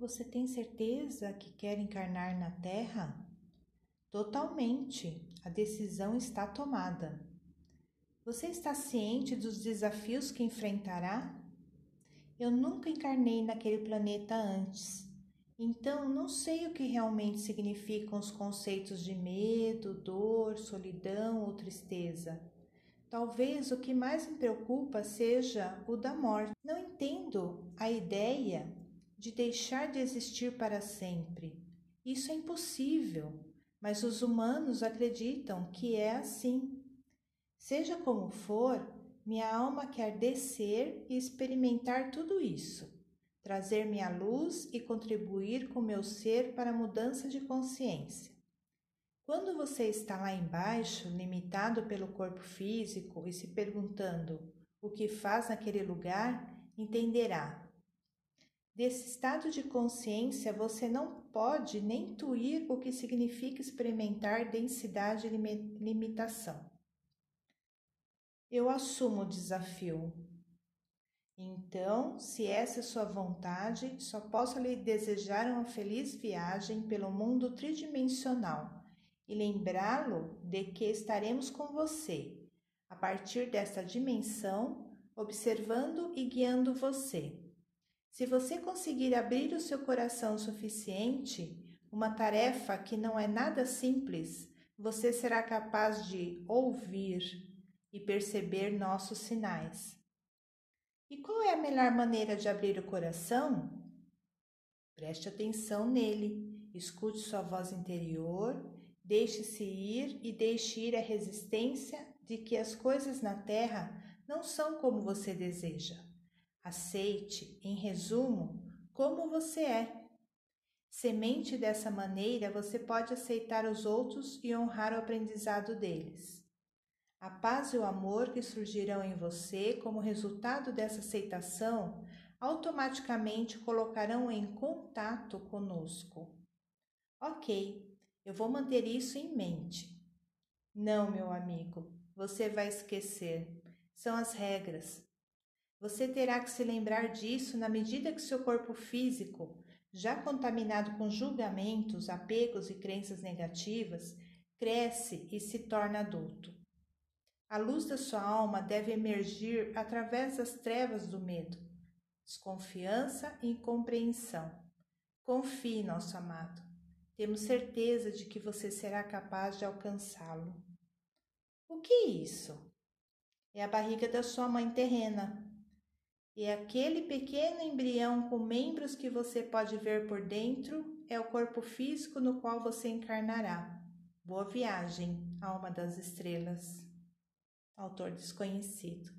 Você tem certeza que quer encarnar na Terra? Totalmente. A decisão está tomada. Você está ciente dos desafios que enfrentará? Eu nunca encarnei naquele planeta antes, então não sei o que realmente significam os conceitos de medo, dor, solidão ou tristeza. Talvez o que mais me preocupa seja o da morte. Não entendo a ideia de deixar de existir para sempre. Isso é impossível, mas os humanos acreditam que é assim. Seja como for, minha alma quer descer e experimentar tudo isso, trazer minha luz e contribuir com meu ser para a mudança de consciência. Quando você está lá embaixo, limitado pelo corpo físico e se perguntando o que faz naquele lugar, entenderá Desse estado de consciência, você não pode nem intuir o que significa experimentar densidade e limitação. Eu assumo o desafio. Então, se essa é sua vontade, só posso lhe desejar uma feliz viagem pelo mundo tridimensional e lembrá-lo de que estaremos com você, a partir desta dimensão, observando e guiando você. Se você conseguir abrir o seu coração o suficiente, uma tarefa que não é nada simples, você será capaz de ouvir e perceber nossos sinais. E qual é a melhor maneira de abrir o coração? Preste atenção nele, escute sua voz interior, deixe-se ir e deixe ir a resistência de que as coisas na terra não são como você deseja. Aceite, em resumo, como você é. Semente dessa maneira, você pode aceitar os outros e honrar o aprendizado deles. A paz e o amor que surgirão em você como resultado dessa aceitação automaticamente colocarão em contato conosco. Ok, eu vou manter isso em mente. Não, meu amigo, você vai esquecer. São as regras. Você terá que se lembrar disso na medida que seu corpo físico, já contaminado com julgamentos, apegos e crenças negativas, cresce e se torna adulto. A luz da sua alma deve emergir através das trevas do medo, desconfiança e incompreensão. Confie, nosso amado. Temos certeza de que você será capaz de alcançá-lo. O que é isso? É a barriga da sua mãe terrena, e aquele pequeno embrião com membros que você pode ver por dentro é o corpo físico no qual você encarnará. Boa viagem, alma das estrelas. Autor desconhecido.